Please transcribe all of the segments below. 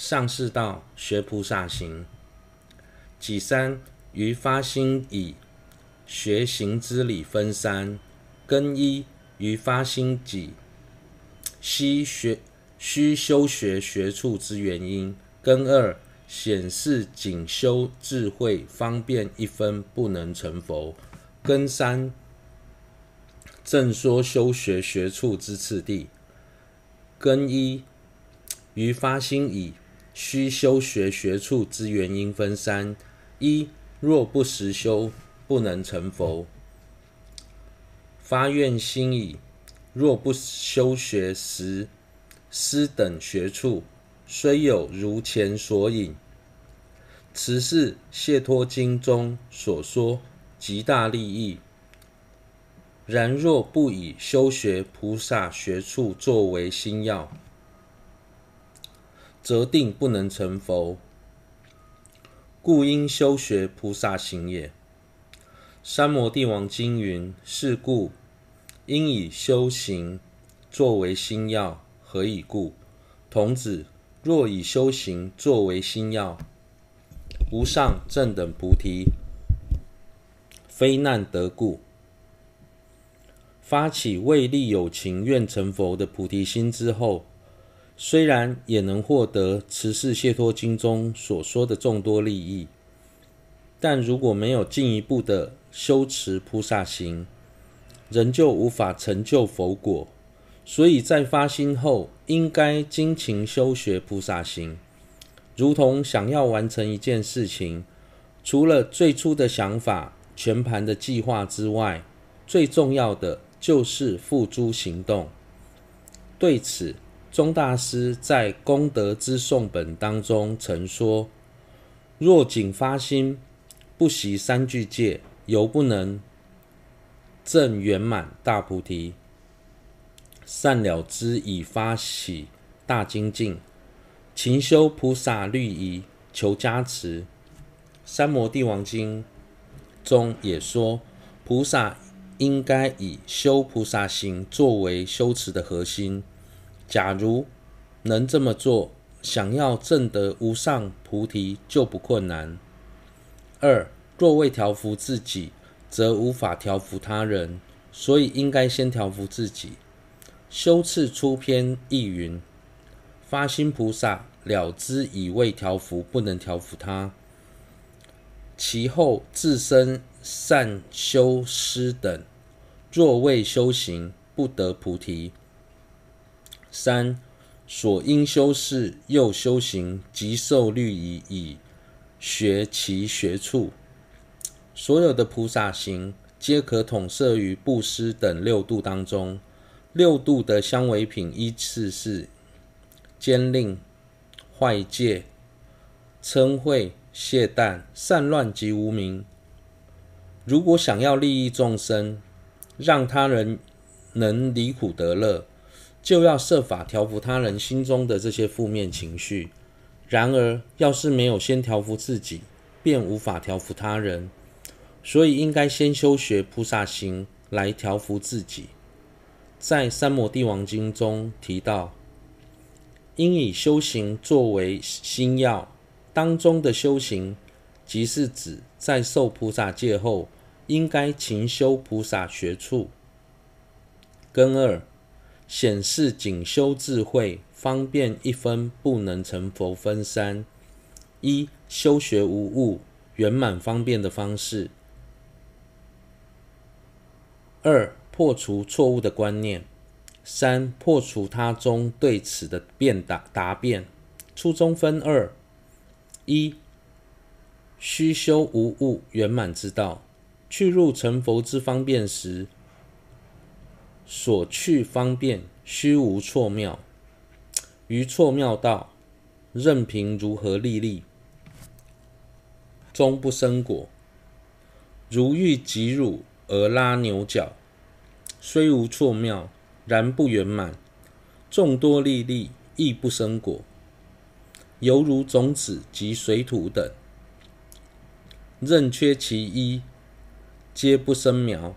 上士道学菩萨行。己三于发心已，学行之理分三：根一于发心己，须学须修学学处之原因；根二显示仅修智慧方便一分不能成佛；根三正说修学学处之次第。根一于发心已，须修学学处之原因分三：一若不实修，不能成佛；发愿心已，若不修学实施等学处，虽有如前所引，此是谢托经中所说极大利益。然若不以修学菩萨学处作为心要，则定不能成佛。故应修学菩萨行也。三摩地王经云：是故应以修行作为心要。何以故？童子若以修行作为心要，无上正等菩提，非难得故。发起为利有情愿成佛的菩提心之后，虽然也能获得《持世解脱经》中所说的众多利益，但如果没有进一步的修持菩萨行，仍旧无法成就佛果。所以在发心后，应该精勤修学菩萨行，如同想要完成一件事情，除了最初的想法、全盘的计划之外，最重要的。就是付诸行动。对此，宗大师在《功德之颂本》当中曾说：“若仅发心，不习三句戒，犹不能证圆满大菩提。善了之以发起大精进，勤修菩萨律仪，求加持。”《三摩地王经》中也说：“菩萨。”应该以修菩萨行作为修持的核心。假如能这么做，想要证得无上菩提就不困难。二，若未调伏自己，则无法调伏他人，所以应该先调伏自己。修次出篇亦云：发心菩萨了知已未调伏，不能调伏他，其后自身。善修施等，若未修行，不得菩提。三所应修事，又修行，即受律仪，以学其学处。所有的菩萨行，皆可统摄于布施等六度当中。六度的相违品依次是：慳吝、坏戒、嗔恚、懈怠、散乱及无明。如果想要利益众生，让他人能离苦得乐，就要设法调伏他人心中的这些负面情绪。然而，要是没有先调伏自己，便无法调伏他人。所以，应该先修学菩萨行来调伏自己。在《三摩地王经》中提到，应以修行作为心要，当中的修行，即是指在受菩萨戒后。应该勤修菩萨学处。根二显示仅修智慧方便一分不能成佛分三：一修学无误圆满方便的方式；二破除错误的观念；三破除他中对此的辩答答辩。初中分二：一须修无误圆满之道。去入成佛之方便时，所去方便虚无错妙，于错妙道，任凭如何利利，终不生果。如欲挤乳而拉牛角，虽无错妙，然不圆满，众多利利亦不生果。犹如种子及水土等，任缺其一。皆不生苗，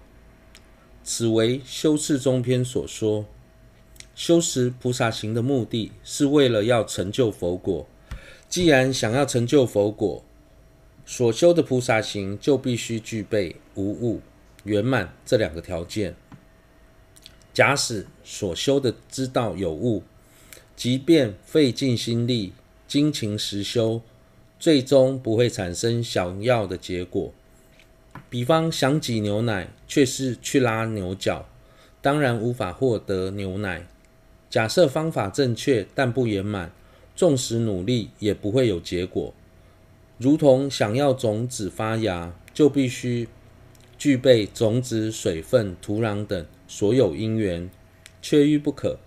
此为修次中篇所说。修持菩萨行的目的是为了要成就佛果，既然想要成就佛果，所修的菩萨行就必须具备无误、圆满这两个条件。假使所修的之道有误，即便费尽心力、精勤实修，最终不会产生想要的结果。比方想挤牛奶，却是去拉牛角，当然无法获得牛奶。假设方法正确，但不圆满。纵使努力也不会有结果，如同想要种子发芽，就必须具备种子、水分、土壤等所有因缘，缺一不可。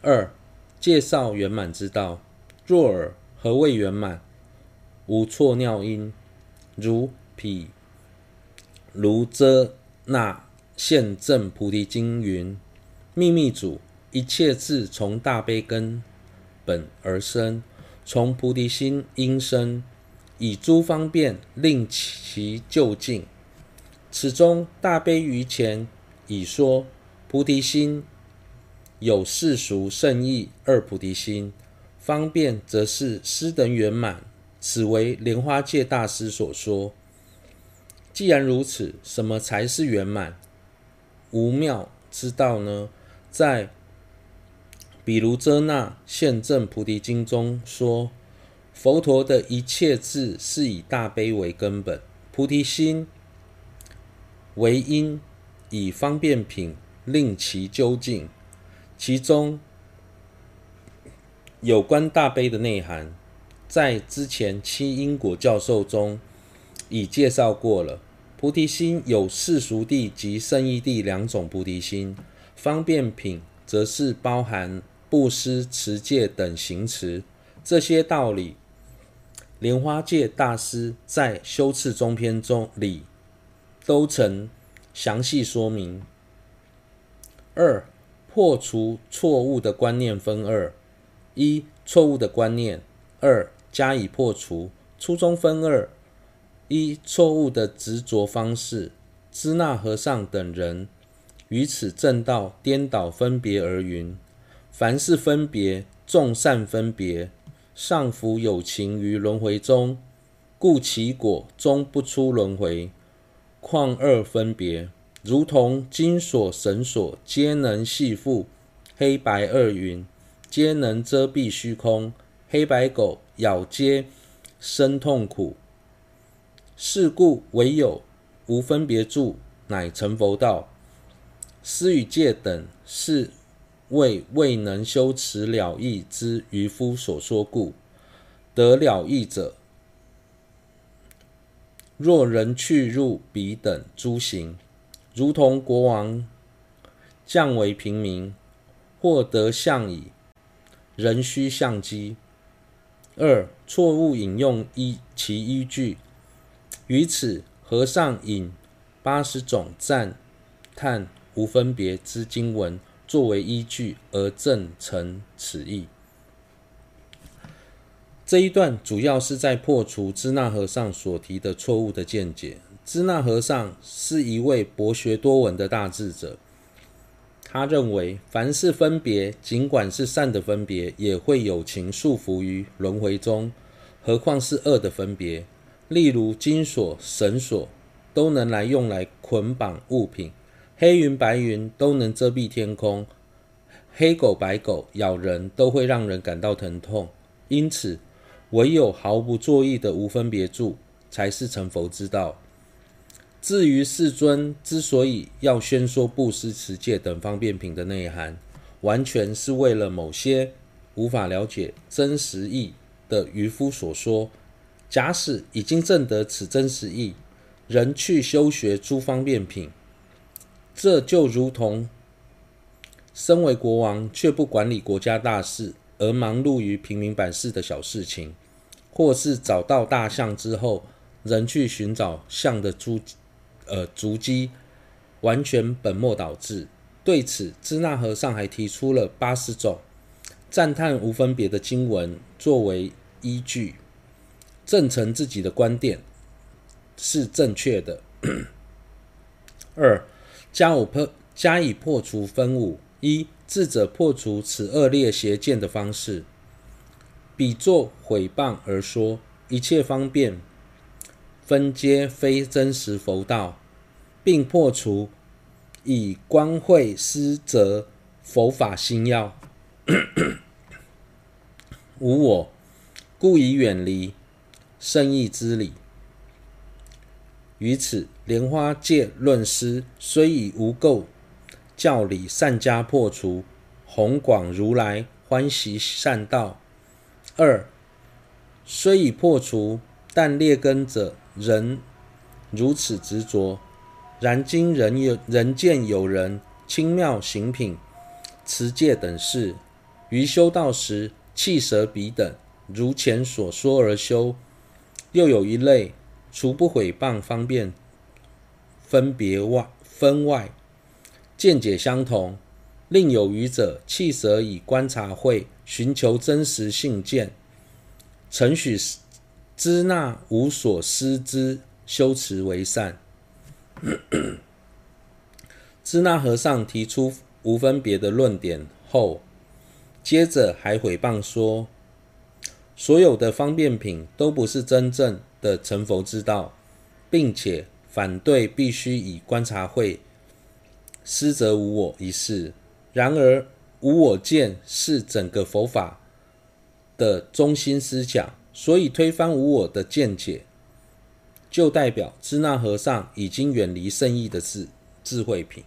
二、介绍圆满之道。若尔，何谓圆满？无错尿因。如毗如遮那现正菩提经云：秘密主，一切智从大悲根。本而生，从菩提心因生，以诸方便令其究竟。此中大悲于前已说，菩提心有世俗胜意二菩提心，方便则是师等圆满。此为莲花戒大师所说。既然如此，什么才是圆满无妙之道呢？在比如遮那现证菩提经中说，佛陀的一切智是以大悲为根本，菩提心为因，以方便品令其究竟。其中有关大悲的内涵，在之前七因果教授中已介绍过了。菩提心有世俗谛及胜义谛两种菩提心，方便品则是包含。布施、持戒等行持，这些道理，莲花戒大师在《修次中篇》中里都曾详细说明。二、破除错误的观念分二：一、错误的观念；二、加以破除。初中分二：一、错误的执着方式。支那和尚等人于此正道颠倒分别而云。凡是分别，众善分别，尚复有情于轮回中，故其果终不出轮回。况二分别，如同金锁、绳索，皆能系缚黑白二云，皆能遮蔽虚空。黑白狗咬皆生痛苦。是故唯有无分别住，乃成佛道。施与戒等是。为未能修持了义之愚夫所说故，得了义者，若人去入彼等诸行，如同国王降为平民，获得相矣，仍须相机。二、错误引用依其依据，于此和尚引八十种赞叹无分别之经文。作为依据而证成此意。这一段主要是在破除支那和尚所提的错误的见解。支那和尚是一位博学多闻的大智者，他认为凡是分别，尽管是善的分别，也会有情束缚于轮回中，何况是恶的分别？例如金锁、绳索都能来用来捆绑物品。黑云白云都能遮蔽天空，黑狗白狗咬人都会让人感到疼痛，因此唯有毫不作意的无分别住才是成佛之道。至于世尊之所以要宣说布施、持戒等方便品的内涵，完全是为了某些无法了解真实义的愚夫所说。假使已经证得此真实义，仍去修学诸方便品。这就如同身为国王却不管理国家大事，而忙碌于平民百姓的小事情，或是找到大象之后，仍去寻找象的足呃足迹，完全本末倒置。对此，支那和尚还提出了八十种赞叹无分别的经文作为依据，证成自己的观点是正确的。二。加五破加以破除分五一智者破除此恶劣邪见的方式，比作毁谤而说，一切方便分皆非真实佛道，并破除以观慧施则佛法心要。无我，故以远离圣意之理。于此，莲花戒论师虽以无垢教理善加破除，弘广如来欢喜善道。二，虽已破除，但劣根者仍如此执着。然今人有人见有人轻妙行品、持戒等事，于修道时弃舍彼等，如前所说而修。又有一类，除不毁谤方便分别外分外，见解相同；另有余者弃舍以观察慧，寻求真实性见，承许支那无所思之修持为善。支那和尚提出无分别的论点后，接着还毁谤说，所有的方便品都不是真正的成佛之道，并且反对必须以观察慧思则无我一事。然而，无我见是整个佛法的中心思想，所以推翻无我的见解。就代表支那和尚已经远离圣意的智智慧品。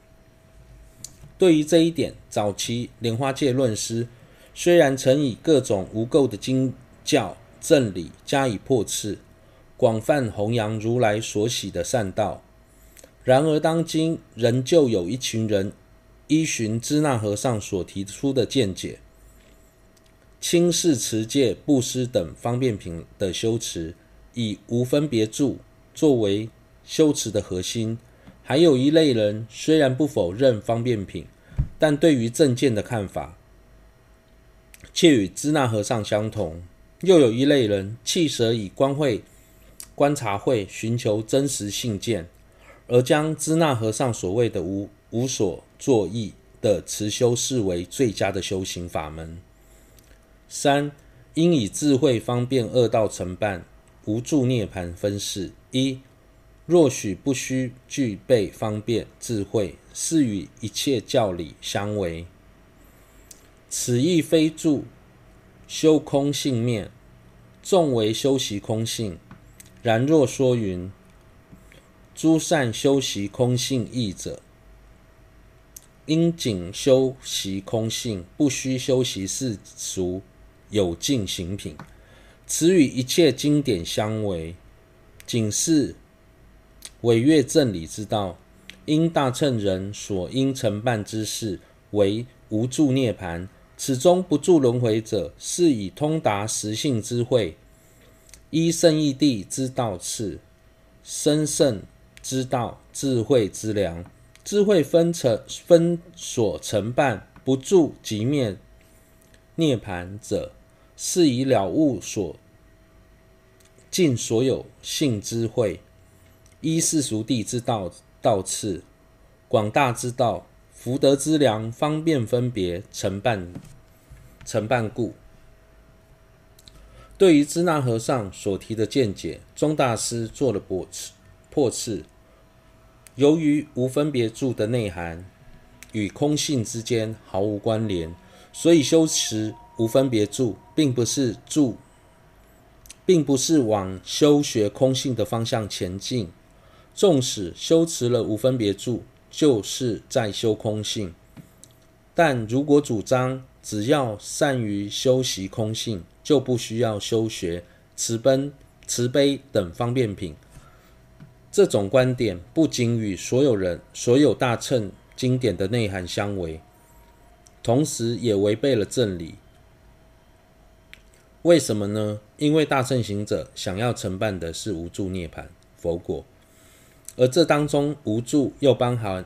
对于这一点，早期莲花戒论师虽然曾以各种无垢的经教正理加以破斥，广泛弘扬如来所喜的善道，然而当今仍旧有一群人依循支那和尚所提出的见解，轻视持戒、布施等方便品的修持，以无分别住。作为修持的核心，还有一类人虽然不否认方便品，但对于正见的看法却与支那和尚相同。又有一类人弃舍以观慧、观察慧寻求真实信件，而将支那和尚所谓的无无所作意的持修视为最佳的修行法门。三，应以智慧方便二道承办。无助涅槃分四：一、若许不须具备方便智慧，是与一切教理相违。此亦非助修空性面，众为修习空性。然若说云：诸善修习空性义者，应仅修习空性，不须修习世俗有境行品。此与一切经典相违，仅是违越正理之道。因大乘人所应承办之事为无助涅槃，此中不住轮回者，是以通达实性之慧，依圣义地之道次，生胜之道智慧之良，智慧分成分所承办不住即灭涅槃者。是以了悟所尽所有性之慧，依世俗地之道道次，广大之道，福德之良，方便分别承办承办故。对于支那和尚所提的见解，宗大师做了驳斥破斥。由于无分别住的内涵与空性之间毫无关联，所以修持。无分别住，并不是住，并不是往修学空性的方向前进。纵使修持了无分别住，就是在修空性。但如果主张只要善于修习空性，就不需要修学慈悲、慈悲等方便品，这种观点不仅与所有人、所有大乘经典的内涵相违，同时也违背了正理。为什么呢？因为大乘行者想要承办的是无住涅槃佛果，而这当中无住又包含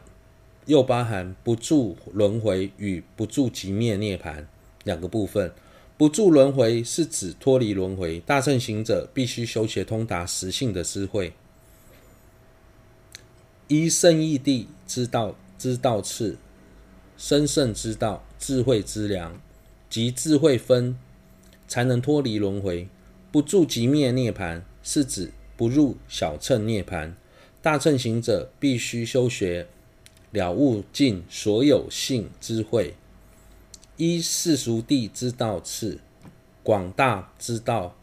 又包含不住轮回与不住即灭涅槃两个部分。不住轮回是指脱离轮回，大乘行者必须修学通达实性的智慧，依圣义地之道之道次，生胜之道智慧之良，即智慧分。才能脱离轮回。不住即灭涅槃，是指不入小乘涅槃。大乘行者必须修学了悟尽所有性智慧，依世俗谛之道次，广大之道，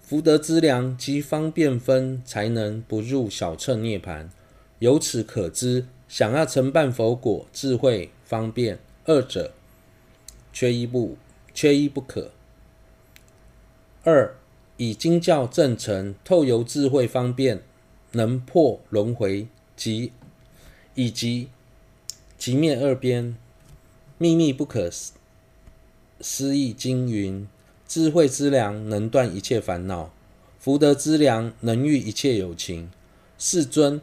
福德资粮及方便分，才能不入小乘涅槃。由此可知，想要成办佛果，智慧方便二者缺一不缺一不可。二以经教正成，透由智慧方便，能破轮回及以及寂灭二边，秘密不可思议经云：智慧之粮能断一切烦恼，福德之粮能御一切有情。世尊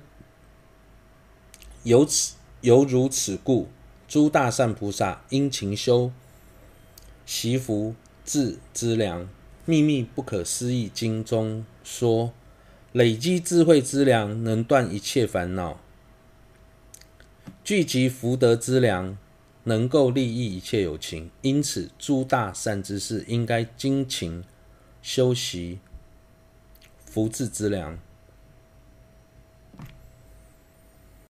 由此由如此故，诸大善菩萨应勤修习福智之粮。秘密不可思议经中说，累积智慧之粮能断一切烦恼，聚集福德之粮能够利益一切有情。因此，诸大善之事应该精勤修习福智之粮。